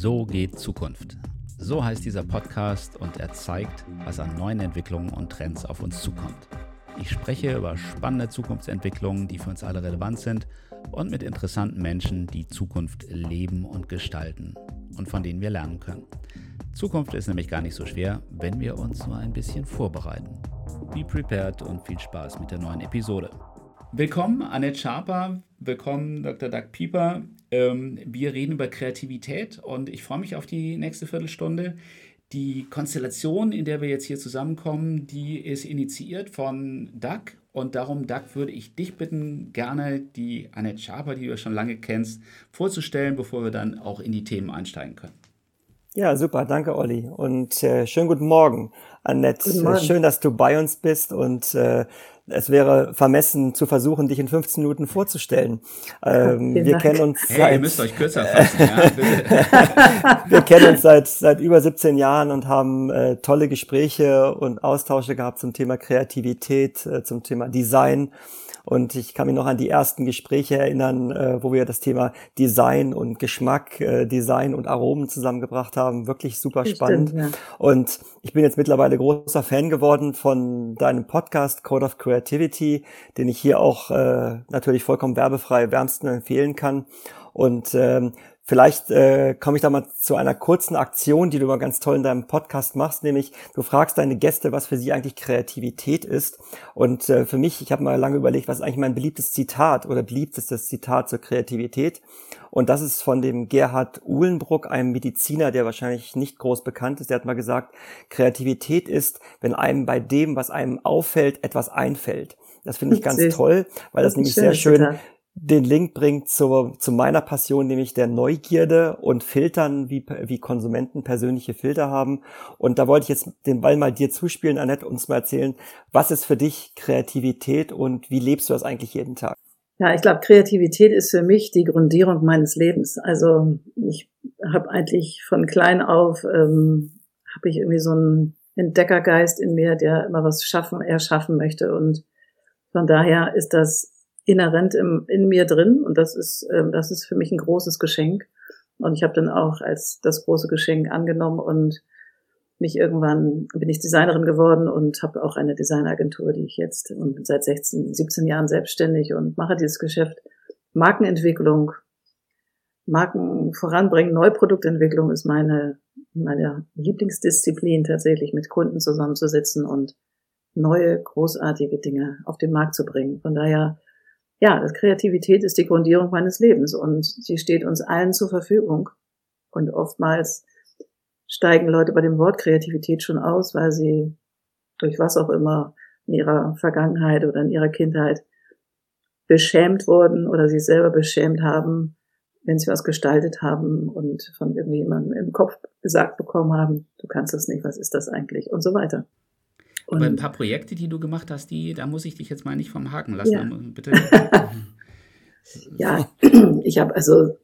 So geht Zukunft. So heißt dieser Podcast und er zeigt, was an neuen Entwicklungen und Trends auf uns zukommt. Ich spreche über spannende Zukunftsentwicklungen, die für uns alle relevant sind und mit interessanten Menschen, die Zukunft leben und gestalten und von denen wir lernen können. Zukunft ist nämlich gar nicht so schwer, wenn wir uns nur ein bisschen vorbereiten. Be prepared und viel Spaß mit der neuen Episode. Willkommen, Annette Schaper. Willkommen, Dr. Doug Pieper. Ähm, wir reden über Kreativität und ich freue mich auf die nächste Viertelstunde. Die Konstellation, in der wir jetzt hier zusammenkommen, die ist initiiert von Doug und darum, Doug, würde ich dich bitten, gerne die Annette Schaper, die du schon lange kennst, vorzustellen, bevor wir dann auch in die Themen einsteigen können. Ja, super, danke Olli und äh, schönen guten Morgen, Annette. Guten Morgen. Schön, dass du bei uns bist und äh, es wäre vermessen zu versuchen, dich in 15 Minuten vorzustellen. Ähm, wir Dank. kennen uns hey, seit, ihr müsst euch kürzer fassen. ja, wir kennen uns seit seit über 17 Jahren und haben äh, tolle Gespräche und Austausche gehabt zum Thema Kreativität, äh, zum Thema Design und ich kann mich noch an die ersten Gespräche erinnern, äh, wo wir das Thema Design und Geschmack, äh, Design und Aromen zusammengebracht haben. Wirklich super spannend. Stimmt, ja. Und ich bin jetzt mittlerweile großer Fan geworden von deinem Podcast Code of Creativity, den ich hier auch äh, natürlich vollkommen werbefrei wärmsten empfehlen kann. Und ähm, Vielleicht äh, komme ich da mal zu einer kurzen Aktion, die du mal ganz toll in deinem Podcast machst, nämlich du fragst deine Gäste, was für sie eigentlich Kreativität ist. Und äh, für mich, ich habe mal lange überlegt, was ist eigentlich mein beliebtes Zitat oder beliebtestes Zitat zur Kreativität. Und das ist von dem Gerhard Uhlenbruck, einem Mediziner, der wahrscheinlich nicht groß bekannt ist. Der hat mal gesagt, Kreativität ist, wenn einem bei dem, was einem auffällt, etwas einfällt. Das finde ich ganz toll, weil das, das nämlich sehr schön Zitat den Link bringt zu, zu meiner Passion, nämlich der Neugierde und Filtern, wie, wie Konsumenten persönliche Filter haben. Und da wollte ich jetzt den Ball mal dir zuspielen, Annette, uns mal erzählen, was ist für dich Kreativität und wie lebst du das eigentlich jeden Tag? Ja, ich glaube, Kreativität ist für mich die Grundierung meines Lebens. Also ich habe eigentlich von klein auf, ähm, habe ich irgendwie so einen Entdeckergeist in mir, der immer was schaffen, erschaffen möchte. Und von daher ist das inhärent im, in mir drin und das ist, ähm, das ist für mich ein großes Geschenk. Und ich habe dann auch als das große Geschenk angenommen und mich irgendwann bin ich Designerin geworden und habe auch eine Designagentur, die ich jetzt und seit 16, 17 Jahren selbstständig und mache dieses Geschäft. Markenentwicklung, Marken voranbringen, Neuproduktentwicklung ist meine, meine Lieblingsdisziplin tatsächlich mit Kunden zusammenzusitzen und neue großartige Dinge auf den Markt zu bringen. Von daher ja, das Kreativität ist die Grundierung meines Lebens und sie steht uns allen zur Verfügung. Und oftmals steigen Leute bei dem Wort Kreativität schon aus, weil sie durch was auch immer in ihrer Vergangenheit oder in ihrer Kindheit beschämt wurden oder sich selber beschämt haben, wenn sie was gestaltet haben und von irgendjemandem im Kopf gesagt bekommen haben, du kannst das nicht, was ist das eigentlich und so weiter. Und Aber ein paar Projekte, die du gemacht hast, die, da muss ich dich jetzt mal nicht vom Haken lassen. Ja. Bitte. ja, ich habe also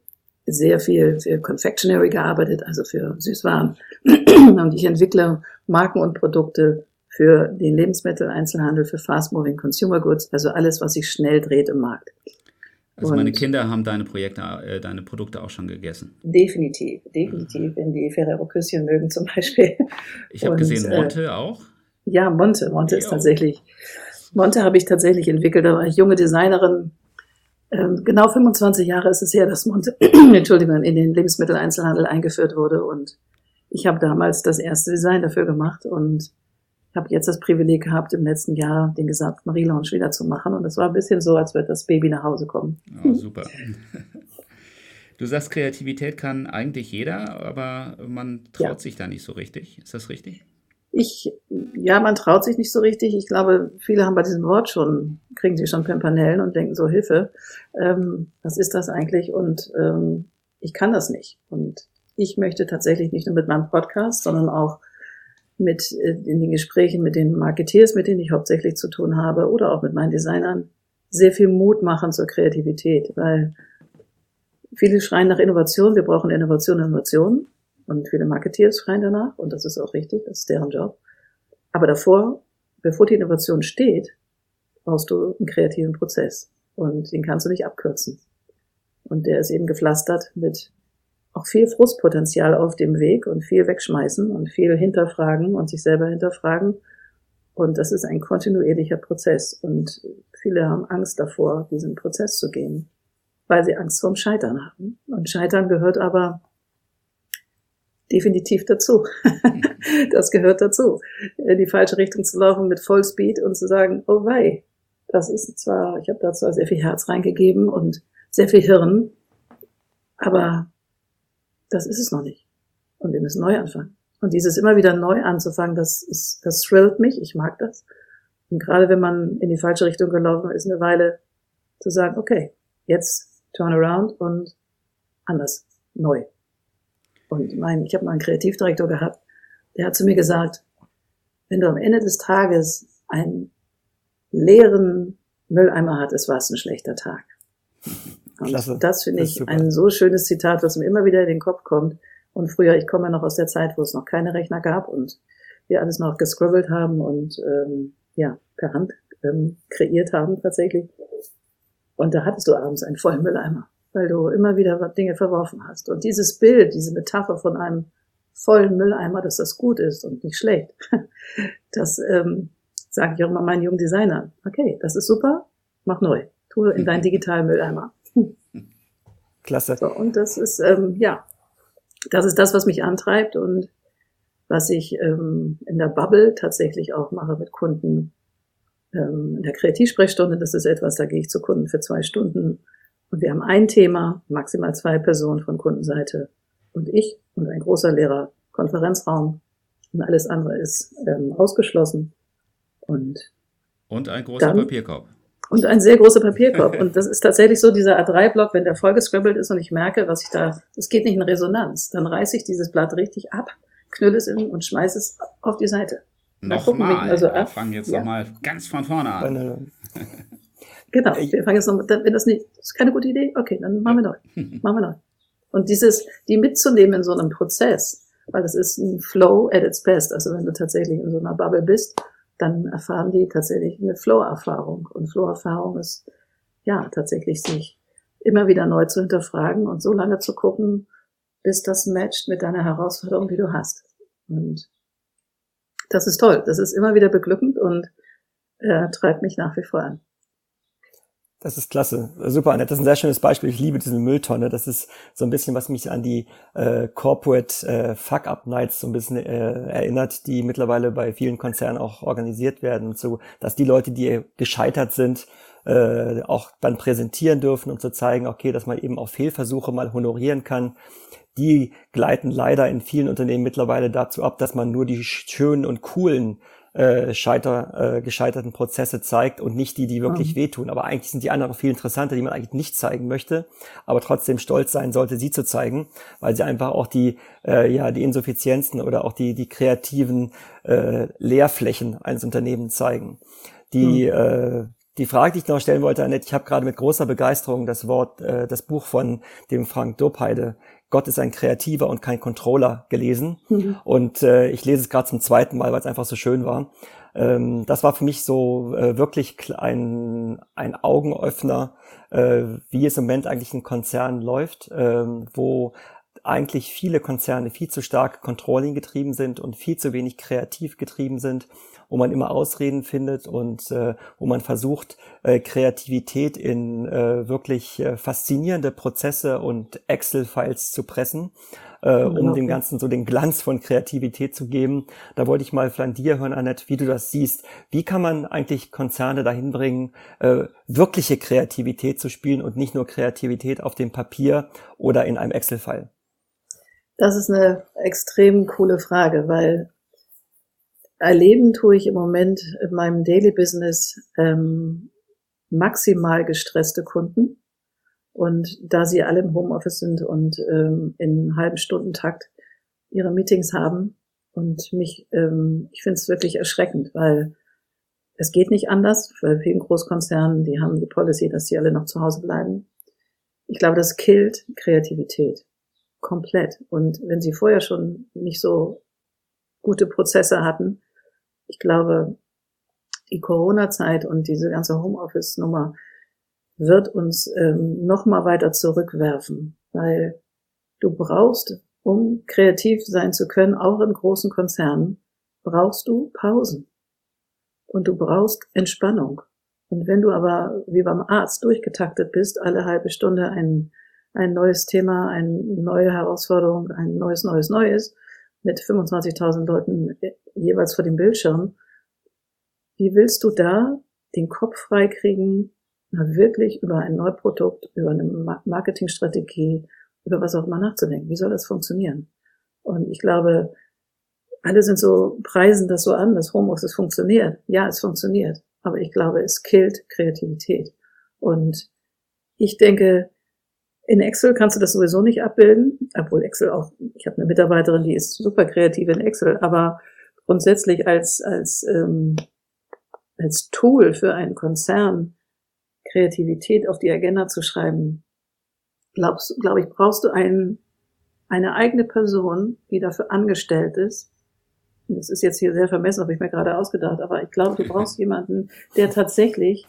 sehr viel für Confectionery gearbeitet, also für Süßwaren. und ich entwickle Marken und Produkte für den Lebensmitteleinzelhandel, für Fast Moving Consumer Goods, also alles, was sich schnell dreht im Markt. Also und meine Kinder haben deine Projekte, äh, deine Produkte auch schon gegessen. Definitiv, definitiv, wenn die Ferrero Küsschen mögen zum Beispiel. Ich habe gesehen, Monte äh, auch. Ja, Monte. Monte ist tatsächlich, Monte habe ich tatsächlich entwickelt. Da war ich junge Designerin. Ähm, genau 25 Jahre ist es her, dass Monte, Entschuldigung, in den Lebensmitteleinzelhandel eingeführt wurde. Und ich habe damals das erste Design dafür gemacht und habe jetzt das Privileg gehabt, im letzten Jahr den gesamten Relaunch wieder zu machen. Und es war ein bisschen so, als würde das Baby nach Hause kommen. Oh, super. Du sagst, Kreativität kann eigentlich jeder, aber man traut ja. sich da nicht so richtig. Ist das richtig? Ich, ja, man traut sich nicht so richtig. Ich glaube, viele haben bei diesem Wort schon, kriegen sie schon Pimpanellen und denken so, Hilfe, ähm, was ist das eigentlich? Und ähm, ich kann das nicht. Und ich möchte tatsächlich nicht nur mit meinem Podcast, sondern auch mit äh, in den Gesprächen mit den Marketeers, mit denen ich hauptsächlich zu tun habe, oder auch mit meinen Designern, sehr viel Mut machen zur Kreativität, weil viele schreien nach Innovation, wir brauchen Innovation, Innovation. Und viele Marketeers schreien danach, und das ist auch richtig, das ist deren Job. Aber davor, bevor die Innovation steht, brauchst du einen kreativen Prozess. Und den kannst du nicht abkürzen. Und der ist eben gepflastert mit auch viel Frustpotenzial auf dem Weg und viel wegschmeißen und viel hinterfragen und sich selber hinterfragen. Und das ist ein kontinuierlicher Prozess. Und viele haben Angst davor, diesen Prozess zu gehen, weil sie Angst vorm Scheitern haben. Und Scheitern gehört aber definitiv dazu. das gehört dazu. In die falsche Richtung zu laufen mit Vollspeed und zu sagen, oh wei, das ist zwar, ich habe da zwar sehr viel Herz reingegeben und sehr viel Hirn, aber das ist es noch nicht. Und wir müssen neu anfangen. Und dieses immer wieder neu anzufangen, das ist, das thrillt mich, ich mag das. Und gerade wenn man in die falsche Richtung gelaufen ist, eine Weile zu sagen, okay, jetzt turn around und anders, neu. Und mein, ich habe mal einen Kreativdirektor gehabt, der hat zu mir gesagt, wenn du am Ende des Tages einen leeren Mülleimer hattest, war es ein schlechter Tag. Und Klasse. das finde ich super. ein so schönes Zitat, was mir immer wieder in den Kopf kommt. Und früher, ich komme ja noch aus der Zeit, wo es noch keine Rechner gab und wir alles noch gescribbelt haben und ähm, ja, per Hand ähm, kreiert haben tatsächlich. Und da hattest du abends einen vollen Mülleimer, weil du immer wieder Dinge verworfen hast. Und dieses Bild, diese Metapher von einem vollen Mülleimer, dass das gut ist und nicht schlecht, das ähm, sage ich auch immer meinen jungen Designern. Okay, das ist super, mach neu. Tu in deinen digitalen Mülleimer. Klasse. So, und das ist, ähm, ja, das ist das, was mich antreibt und was ich ähm, in der Bubble tatsächlich auch mache mit Kunden. Ähm, in der Kreativsprechstunde, das ist etwas, da gehe ich zu Kunden für zwei Stunden und wir haben ein Thema, maximal zwei Personen von Kundenseite und ich und ein großer Lehrer, Konferenzraum und alles andere ist ähm, ausgeschlossen. Und, und ein großer dann, Papierkorb. Und ein sehr großer Papierkorb. und das ist tatsächlich so dieser A3-Block, wenn der vollgescribbelt ist und ich merke, was ich da, es geht nicht in Resonanz, dann reiße ich dieses Blatt richtig ab, knülle es in und schmeiße es auf die Seite. Nochmal, also wir fangen jetzt ja. nochmal ganz von vorne an. genau, wir fangen jetzt nochmal, wenn das nicht, das ist keine gute Idee, okay, dann machen wir neu. machen wir neu. Und dieses, die mitzunehmen in so einem Prozess, weil das ist ein Flow at its best, also wenn du tatsächlich in so einer Bubble bist dann erfahren die tatsächlich eine Flow-Erfahrung. Und Flow-Erfahrung ist ja tatsächlich sich immer wieder neu zu hinterfragen und so lange zu gucken, bis das matcht mit deiner Herausforderung, die du hast. Und das ist toll. Das ist immer wieder beglückend und äh, treibt mich nach wie vor an. Das ist klasse. Super, Annette. Das ist ein sehr schönes Beispiel. Ich liebe diese Mülltonne. Das ist so ein bisschen, was mich an die äh, Corporate äh, Fuck-Up-Nights so ein bisschen äh, erinnert, die mittlerweile bei vielen Konzernen auch organisiert werden. So, dass die Leute, die gescheitert sind, äh, auch dann präsentieren dürfen und zu zeigen, okay, dass man eben auch Fehlversuche mal honorieren kann. Die gleiten leider in vielen Unternehmen mittlerweile dazu ab, dass man nur die schönen und coolen äh, scheiter, äh, gescheiterten Prozesse zeigt und nicht die, die wirklich mhm. wehtun. Aber eigentlich sind die anderen viel interessanter, die man eigentlich nicht zeigen möchte, aber trotzdem stolz sein sollte, sie zu zeigen, weil sie einfach auch die, äh, ja, die Insuffizienzen oder auch die, die kreativen äh, Leerflächen eines Unternehmens zeigen. Die, mhm. äh, die Frage, die ich noch stellen wollte, Annette, ich habe gerade mit großer Begeisterung das Wort, äh, das Buch von dem Frank Dopeide Gott ist ein Kreativer und kein Controller gelesen. Mhm. Und äh, ich lese es gerade zum zweiten Mal, weil es einfach so schön war. Ähm, das war für mich so äh, wirklich ein, ein Augenöffner, äh, wie es im Moment eigentlich ein Konzern läuft, äh, wo eigentlich viele Konzerne viel zu stark Controlling getrieben sind und viel zu wenig kreativ getrieben sind wo man immer Ausreden findet und äh, wo man versucht, äh, Kreativität in äh, wirklich äh, faszinierende Prozesse und Excel-Files zu pressen, äh, um genau. dem Ganzen so den Glanz von Kreativität zu geben. Da wollte ich mal von dir hören, Annette, wie du das siehst. Wie kann man eigentlich Konzerne dahin bringen, äh, wirkliche Kreativität zu spielen und nicht nur Kreativität auf dem Papier oder in einem Excel-File? Das ist eine extrem coole Frage, weil erleben tue ich im Moment in meinem Daily Business ähm, maximal gestresste Kunden. Und da sie alle im Homeoffice sind und ähm, in halben Stundentakt ihre Meetings haben und mich, ähm, ich finde es wirklich erschreckend, weil es geht nicht anders. Bei vielen Großkonzernen, die haben die Policy, dass die alle noch zu Hause bleiben. Ich glaube, das killt Kreativität komplett. Und wenn sie vorher schon nicht so gute Prozesse hatten, ich glaube, die Corona-Zeit und diese ganze Homeoffice-Nummer wird uns ähm, noch mal weiter zurückwerfen, weil du brauchst, um kreativ sein zu können, auch in großen Konzernen, brauchst du Pausen. Und du brauchst Entspannung. Und wenn du aber wie beim Arzt durchgetaktet bist, alle halbe Stunde ein, ein neues Thema, eine neue Herausforderung, ein neues, neues, neues, mit 25.000 Leuten jeweils vor dem Bildschirm, wie willst du da den Kopf freikriegen, wirklich über ein Neuprodukt, über eine Marketingstrategie, über was auch immer nachzudenken? Wie soll das funktionieren? Und ich glaube, alle sind so, preisen das so an, dass Homeoffice funktioniert. Ja, es funktioniert. Aber ich glaube, es killt Kreativität. Und ich denke, in Excel kannst du das sowieso nicht abbilden, obwohl Excel auch, ich habe eine Mitarbeiterin, die ist super kreativ in Excel, aber grundsätzlich als, als, ähm, als Tool für einen Konzern Kreativität auf die Agenda zu schreiben, glaubst, glaube ich, brauchst du einen, eine eigene Person, die dafür angestellt ist. Das ist jetzt hier sehr vermessen, habe ich mir gerade ausgedacht, aber ich glaube, du brauchst jemanden, der tatsächlich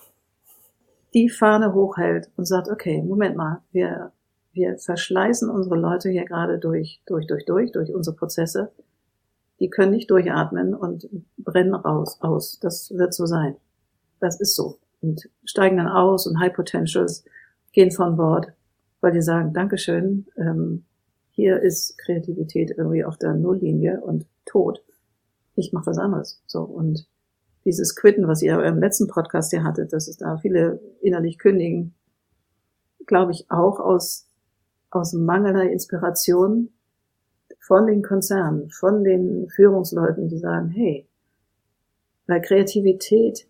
die Fahne hochhält und sagt, okay, Moment mal, wir, wir verschleißen unsere Leute hier gerade durch, durch, durch, durch, durch unsere Prozesse. Die können nicht durchatmen und brennen raus, aus. Das wird so sein. Das ist so. Und steigen dann aus und High Potentials gehen von Bord, weil die sagen, Dankeschön, ähm, hier ist Kreativität irgendwie auf der Nulllinie und tot. Ich mache was anderes. So und dieses Quitten, was ihr im letzten Podcast ja hattet, dass es da viele innerlich kündigen, glaube ich auch aus, aus mangelnder Inspiration von den Konzernen, von den Führungsleuten, die sagen, hey, weil Kreativität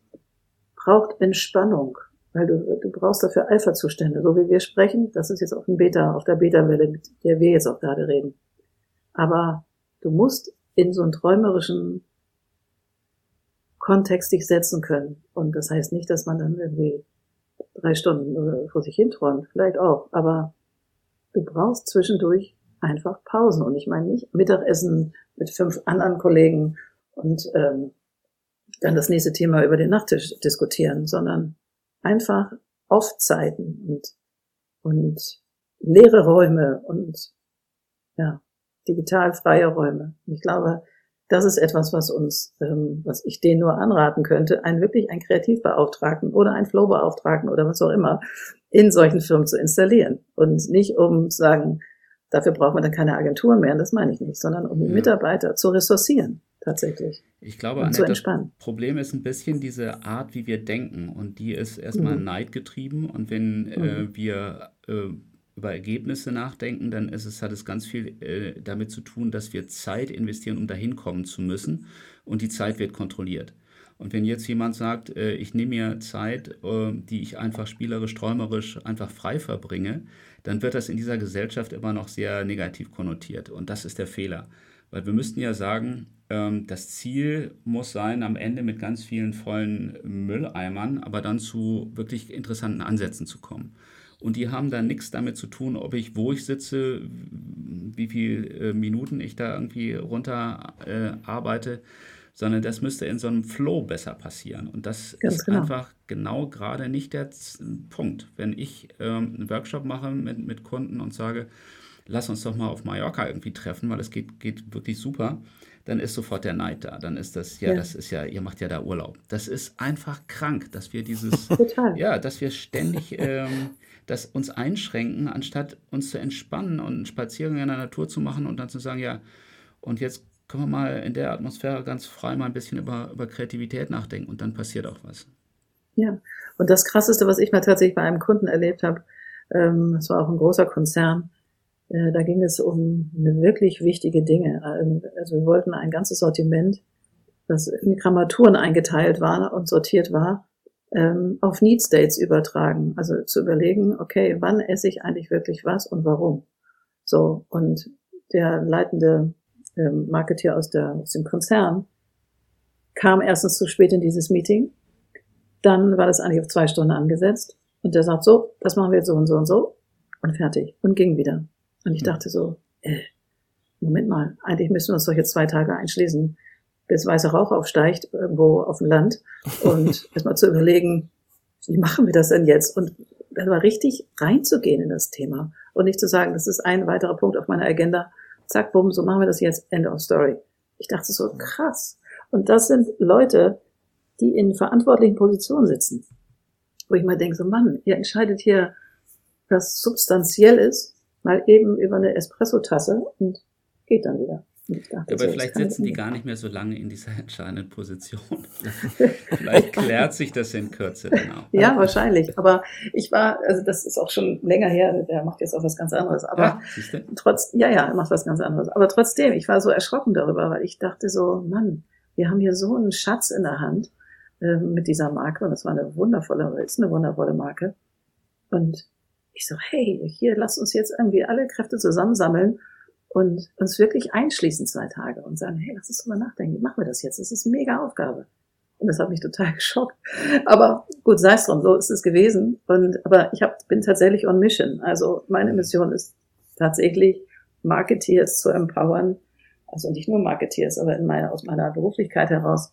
braucht Entspannung, weil du, du brauchst dafür Alpha-Zustände, so wie wir sprechen, das ist jetzt auf dem Beta, auf der Beta-Welle, mit der wir jetzt auch gerade reden. Aber du musst in so einen träumerischen Kontext dich setzen können. Und das heißt nicht, dass man dann irgendwie drei Stunden vor sich hin träumt, vielleicht auch, aber du brauchst zwischendurch einfach Pausen. Und ich meine nicht Mittagessen mit fünf anderen Kollegen und ähm, dann das nächste Thema über den Nachttisch diskutieren, sondern einfach Off-Zeiten und, und leere Räume und ja, digital freie Räume. Und ich glaube, das ist etwas, was uns, ähm, was ich denen nur anraten könnte, einen wirklich einen Kreativbeauftragten oder einen Flowbeauftragten oder was auch immer in solchen Firmen zu installieren. Und nicht um zu sagen, dafür braucht man dann keine Agenturen mehr, das meine ich nicht, sondern um die ja. Mitarbeiter zu ressourcieren, tatsächlich. Ich glaube, Annette, das Problem ist ein bisschen diese Art, wie wir denken. Und die ist erstmal mhm. neidgetrieben. Und wenn mhm. äh, wir äh, über Ergebnisse nachdenken, dann ist es, hat es ganz viel äh, damit zu tun, dass wir Zeit investieren, um dahin kommen zu müssen. Und die Zeit wird kontrolliert. Und wenn jetzt jemand sagt, äh, ich nehme mir Zeit, äh, die ich einfach spielerisch, träumerisch einfach frei verbringe, dann wird das in dieser Gesellschaft immer noch sehr negativ konnotiert. Und das ist der Fehler. Weil wir müssten ja sagen, ähm, das Ziel muss sein, am Ende mit ganz vielen vollen Mülleimern, aber dann zu wirklich interessanten Ansätzen zu kommen. Und die haben dann nichts damit zu tun, ob ich, wo ich sitze, wie viele äh, Minuten ich da irgendwie runter äh, arbeite, sondern das müsste in so einem Flow besser passieren. Und das Ganz ist genau. einfach genau gerade nicht der Punkt. Wenn ich ähm, einen Workshop mache mit, mit Kunden und sage, lass uns doch mal auf Mallorca irgendwie treffen, weil es geht, geht wirklich super, dann ist sofort der Neid da. Dann ist das, ja, ja, das ist ja, ihr macht ja da Urlaub. Das ist einfach krank, dass wir dieses, Total. ja, dass wir ständig ähm, das uns einschränken, anstatt uns zu entspannen und einen Spaziergang in der Natur zu machen und dann zu sagen, ja, und jetzt können wir mal in der Atmosphäre ganz frei mal ein bisschen über, über Kreativität nachdenken und dann passiert auch was. Ja, und das Krasseste, was ich mal tatsächlich bei einem Kunden erlebt habe, ähm, das war auch ein großer Konzern, äh, da ging es um wirklich wichtige Dinge. Ähm, also wir wollten ein ganzes Sortiment, das in Grammaturen eingeteilt war und sortiert war, ähm, auf Need States übertragen. Also zu überlegen, okay, wann esse ich eigentlich wirklich was und warum? So, und der leitende ähm, Marketeer aus, der, aus dem Konzern kam erstens zu spät in dieses Meeting. Dann war das eigentlich auf zwei Stunden angesetzt. Und der sagt so, das machen wir jetzt so und so und so. Und fertig. Und ging wieder. Und ich dachte so, äh, Moment mal, eigentlich müssen wir uns doch jetzt zwei Tage einschließen, bis weißer Rauch aufsteigt, irgendwo auf dem Land. Und erstmal zu überlegen, wie machen wir das denn jetzt? Und aber richtig reinzugehen in das Thema und nicht zu sagen, das ist ein weiterer Punkt auf meiner Agenda. Zack, bumm, so machen wir das jetzt. End of story. Ich dachte so, krass. Und das sind Leute, die in verantwortlichen Positionen sitzen. Wo ich mal denke, so Mann, ihr entscheidet hier, was substanziell ist, mal eben über eine Espresso-Tasse und geht dann wieder. Dachte, aber so, vielleicht sitzen die gar nicht mehr so lange in dieser entscheidenden Position. vielleicht klärt sich das in Kürze dann auch. Ja, wahrscheinlich. Aber ich war, also das ist auch schon länger her, der macht jetzt auch was ganz anderes. Aber ja, trotz, ja, ja, er macht was ganz anderes. Aber trotzdem, ich war so erschrocken darüber, weil ich dachte so, Mann, wir haben hier so einen Schatz in der Hand äh, mit dieser Marke und das war eine wundervolle, ist eine wundervolle Marke. Und ich so, hey, hier, lass uns jetzt irgendwie alle Kräfte zusammensammeln und uns wirklich einschließen zwei Tage und sagen, hey, lass uns drüber nachdenken, machen wir das jetzt? Das ist eine mega Aufgabe. Und das hat mich total geschockt. Aber gut, sei es drum, so ist es gewesen. Und, aber ich hab, bin tatsächlich on mission. Also meine Mission ist tatsächlich, Marketeers zu empowern. Also nicht nur Marketeers, aber in meiner, aus meiner Beruflichkeit heraus,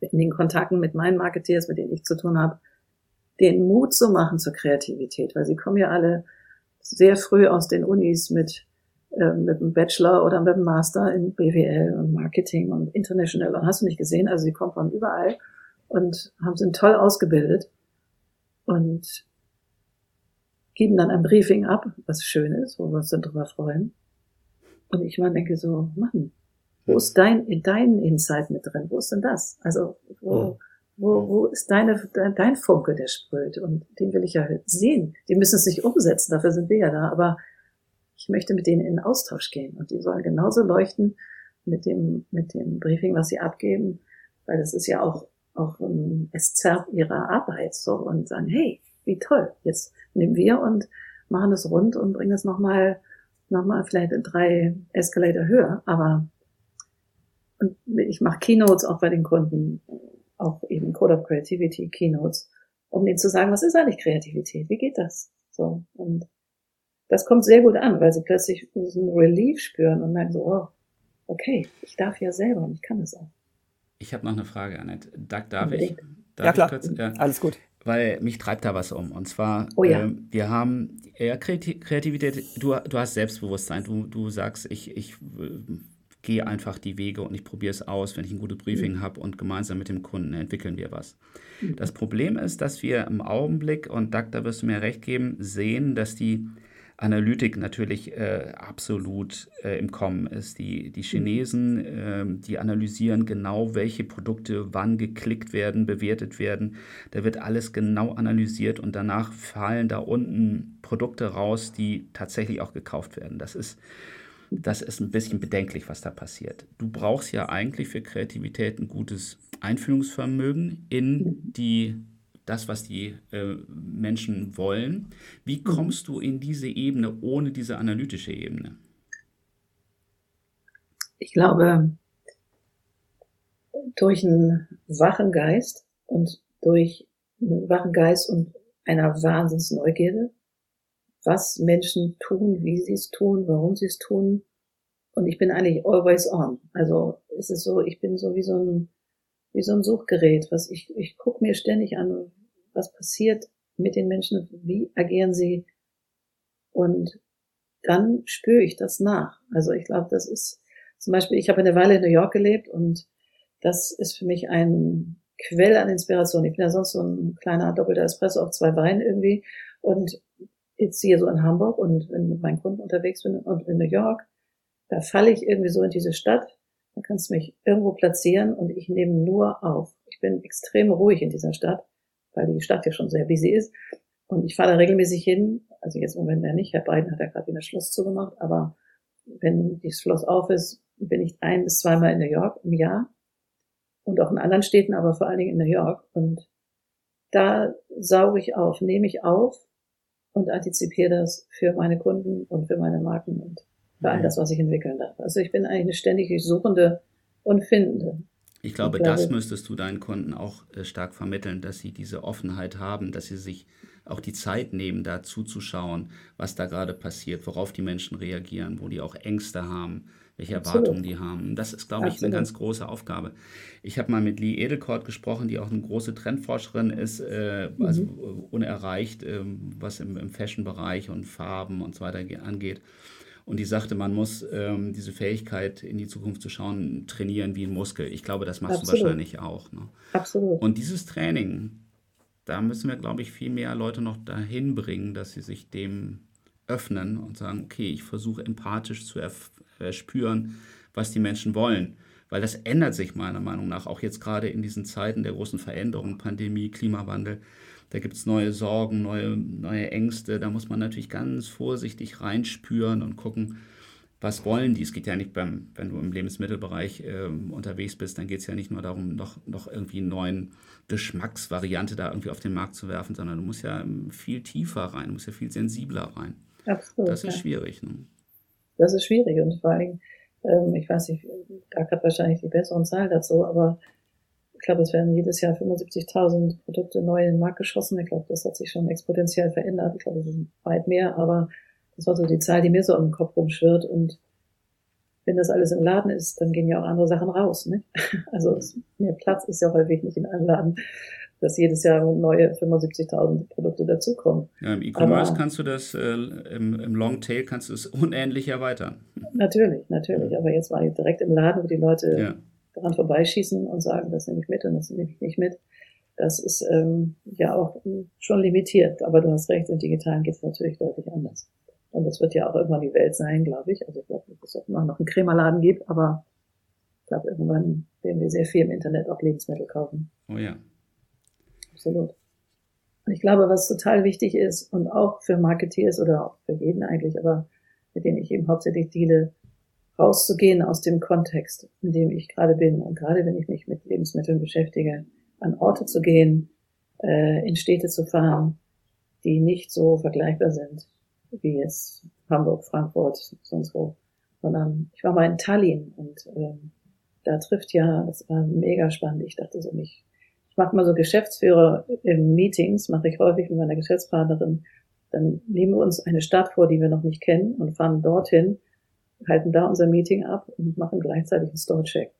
in den Kontakten mit meinen Marketeers, mit denen ich zu tun habe, den Mut zu machen zur Kreativität, weil sie kommen ja alle sehr früh aus den Unis mit äh, mit einem Bachelor oder mit einem Master in BWL und Marketing und International. Und hast du nicht gesehen? Also sie kommen von überall und haben sind toll ausgebildet und geben dann ein Briefing ab, was schön ist, wo wir uns dann drüber freuen. Und ich mal denke so, Mann, wo ist dein, dein Insight mit drin? Wo ist denn das? Also, wo, wo, wo ist deine, dein Funke, der sprüht? Und den will ich ja sehen. Die müssen es nicht umsetzen, dafür sind wir ja da. Aber ich möchte mit denen in Austausch gehen und die sollen genauso leuchten mit dem, mit dem Briefing, was sie abgeben, weil das ist ja auch, auch um, es zerrt ihrer Arbeit so und sagen, hey, wie toll, jetzt nehmen wir und machen das rund und bringen das nochmal, nochmal vielleicht in drei Escalator höher, aber und ich mache Keynotes auch bei den Kunden, auch eben Code of Creativity Keynotes, um denen zu sagen, was ist eigentlich Kreativität? Wie geht das? So. Und das kommt sehr gut an, weil sie plötzlich so einen Relief spüren und merken so, oh, okay, ich darf ja selber und ich kann das auch. Ich habe noch eine Frage, Annette. Doug, darf Unbedingt. ich? Darf ja, klar. Kurz, ja, Alles gut. Weil mich treibt da was um. Und zwar, oh, ja. äh, wir haben ja, Kreativität, du, du hast Selbstbewusstsein. Du, du sagst, ich, ich äh, gehe einfach die Wege und ich probiere es aus, wenn ich ein gutes Briefing habe und gemeinsam mit dem Kunden entwickeln wir was. Das Problem ist, dass wir im Augenblick, und Doug, da wirst du mir recht geben, sehen, dass die Analytik natürlich äh, absolut äh, im Kommen ist. Die, die Chinesen, äh, die analysieren genau, welche Produkte wann geklickt werden, bewertet werden. Da wird alles genau analysiert und danach fallen da unten Produkte raus, die tatsächlich auch gekauft werden. Das ist, das ist ein bisschen bedenklich, was da passiert. Du brauchst ja eigentlich für Kreativität ein gutes Einfühlungsvermögen in mhm. die das, was die äh, Menschen wollen. Wie mhm. kommst du in diese Ebene ohne diese analytische Ebene? Ich glaube, durch einen wachen Geist und durch einen wachen Geist und einer Wahnsinnsneugierde, was Menschen tun, wie sie es tun, warum sie es tun. Und ich bin eigentlich always on. Also es ist so, ich bin so wie so ein wie so ein Suchgerät, was ich, ich gucke mir ständig an, was passiert mit den Menschen, wie agieren sie und dann spüre ich das nach. Also ich glaube, das ist zum Beispiel, ich habe eine Weile in New York gelebt und das ist für mich ein Quell an Inspiration. Ich bin ja sonst so ein kleiner doppelter Espresso auf zwei Beinen irgendwie und jetzt hier so in Hamburg und wenn mit meinen Kunden unterwegs bin und in New York, da falle ich irgendwie so in diese Stadt da kannst du mich irgendwo platzieren und ich nehme nur auf. Ich bin extrem ruhig in dieser Stadt, weil die Stadt ja schon sehr busy ist. Und ich fahre da regelmäßig hin. Also jetzt im Moment ja nicht. Herr Biden hat ja gerade wieder Schluss zugemacht. Aber wenn das Schloss auf ist, bin ich ein bis zweimal in New York im Jahr. Und auch in anderen Städten, aber vor allen Dingen in New York. Und da sauge ich auf, nehme ich auf und antizipiere das für meine Kunden und für meine Marken und für all das, was ich entwickeln darf. Also ich bin eigentlich eine ständig Suchende und Findende. Ich glaube, ich glaube, das müsstest du deinen Kunden auch äh, stark vermitteln, dass sie diese Offenheit haben, dass sie sich auch die Zeit nehmen, da zuzuschauen, was da gerade passiert, worauf die Menschen reagieren, wo die auch Ängste haben, welche Absolut. Erwartungen die haben. Das ist, glaube ich, Absolut. eine ganz große Aufgabe. Ich habe mal mit Lee Edelkort gesprochen, die auch eine große Trendforscherin ist, äh, mhm. also unerreicht, äh, was im, im Fashion-Bereich und Farben und so weiter angeht. Und die sagte, man muss ähm, diese Fähigkeit in die Zukunft zu schauen, trainieren wie ein Muskel. Ich glaube, das machst Absolut. du wahrscheinlich auch. Ne? Absolut. Und dieses Training, da müssen wir, glaube ich, viel mehr Leute noch dahin bringen, dass sie sich dem öffnen und sagen, okay, ich versuche empathisch zu erspüren, was die Menschen wollen. Weil das ändert sich meiner Meinung nach auch jetzt gerade in diesen Zeiten der großen Veränderung, Pandemie, Klimawandel. Da gibt es neue Sorgen, neue, neue Ängste. Da muss man natürlich ganz vorsichtig reinspüren und gucken, was wollen die. Es geht ja nicht beim, wenn du im Lebensmittelbereich äh, unterwegs bist, dann geht es ja nicht nur darum, noch, noch irgendwie einen neuen Geschmacksvariante da irgendwie auf den Markt zu werfen, sondern du musst ja viel tiefer rein, du musst ja viel sensibler rein. Absolut. Das ist ja. schwierig. Ne? Das ist schwierig und vor allem, ähm, ich weiß nicht, da hat wahrscheinlich die besseren Zahlen dazu, aber ich glaube, es werden jedes Jahr 75.000 Produkte neu in den Markt geschossen. Ich glaube, das hat sich schon exponentiell verändert. Ich glaube, es sind weit mehr, aber das war so die Zahl, die mir so im Kopf rumschwirrt. Und wenn das alles im Laden ist, dann gehen ja auch andere Sachen raus. Ne? Also mehr Platz ist ja häufig nicht in einem Laden, dass jedes Jahr neue 75.000 Produkte dazukommen. Ja, Im E-Commerce kannst du das, äh, im, im Longtail kannst du es unendlich erweitern. Natürlich, natürlich. Aber jetzt war ich direkt im Laden, wo die Leute ja daran vorbeischießen und sagen, das nehme ich mit und das nehme ich nicht mit. Das ist ähm, ja auch schon limitiert. Aber du hast recht, im Digitalen geht es natürlich deutlich anders. Und das wird ja auch irgendwann die Welt sein, glaube ich. Also ich glaube dass es auch immer noch einen Krämerladen gibt, aber ich glaube, irgendwann werden wir sehr viel im Internet auch Lebensmittel kaufen. Oh ja. Absolut. Und ich glaube, was total wichtig ist und auch für Marketeers oder auch für jeden eigentlich, aber mit denen ich eben hauptsächlich deale, rauszugehen aus dem Kontext, in dem ich gerade bin. Und gerade wenn ich mich mit Lebensmitteln beschäftige, an Orte zu gehen, äh, in Städte zu fahren, die nicht so vergleichbar sind wie jetzt Hamburg, Frankfurt, sonst wo, sondern ich war mal in Tallinn und ähm, da trifft ja, das war mega spannend. Ich dachte so, mich, ich mache mal so Geschäftsführer im Meetings, mache ich häufig mit meiner Geschäftspartnerin. Dann nehmen wir uns eine Stadt vor, die wir noch nicht kennen und fahren dorthin halten da unser Meeting ab und machen gleichzeitig einen Store-Check.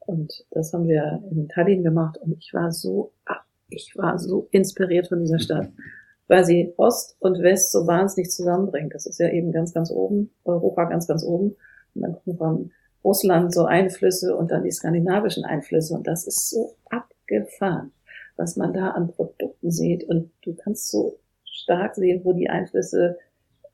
Und das haben wir in Tallinn gemacht und ich war so, ich war so inspiriert von dieser Stadt, weil sie Ost und West so wahnsinnig zusammenbringt. Das ist ja eben ganz, ganz oben, Europa ganz, ganz oben. Und dann kommen von Russland so Einflüsse und dann die skandinavischen Einflüsse und das ist so abgefahren, was man da an Produkten sieht und du kannst so stark sehen, wo die Einflüsse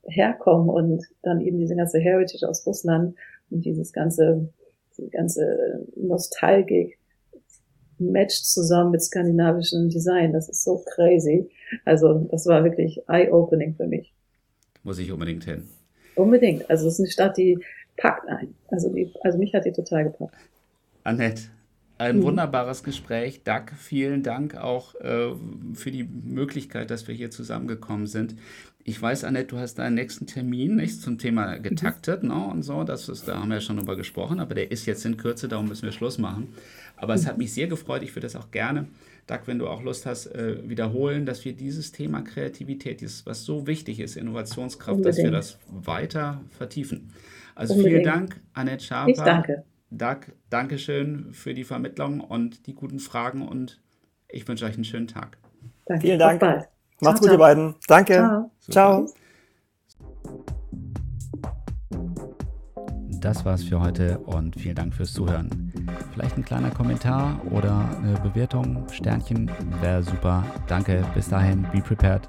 herkommen und dann eben diese ganze Heritage aus Russland und dieses ganze, diese ganze Nostalgik matcht zusammen mit skandinavischem Design. Das ist so crazy. Also das war wirklich eye-opening für mich. Muss ich unbedingt hin. Unbedingt. Also es ist eine Stadt, die packt ein. Also, die, also mich hat die total gepackt. Annette, ein mhm. wunderbares Gespräch. Doug, vielen Dank auch äh, für die Möglichkeit, dass wir hier zusammengekommen sind. Ich weiß, Annette, du hast deinen nächsten Termin nicht zum Thema getaktet mhm. ne, und so. Das ist, da haben wir ja schon drüber gesprochen, aber der ist jetzt in Kürze, darum müssen wir Schluss machen. Aber mhm. es hat mich sehr gefreut. Ich würde das auch gerne, Doug, wenn du auch Lust hast, äh, wiederholen, dass wir dieses Thema Kreativität, dieses, was so wichtig ist, Innovationskraft, Unbedingt. dass wir das weiter vertiefen. Also Unbedingt. vielen Dank, Annette Schaper. Ich danke. Doug, Dankeschön für die Vermittlung und die guten Fragen und ich wünsche euch einen schönen Tag. Danke. Vielen Dank. Macht's ciao, gut, ciao. ihr beiden. Danke. Ciao. ciao. Das war's für heute und vielen Dank fürs Zuhören. Vielleicht ein kleiner Kommentar oder eine Bewertung, Sternchen, wäre super. Danke, bis dahin, be prepared.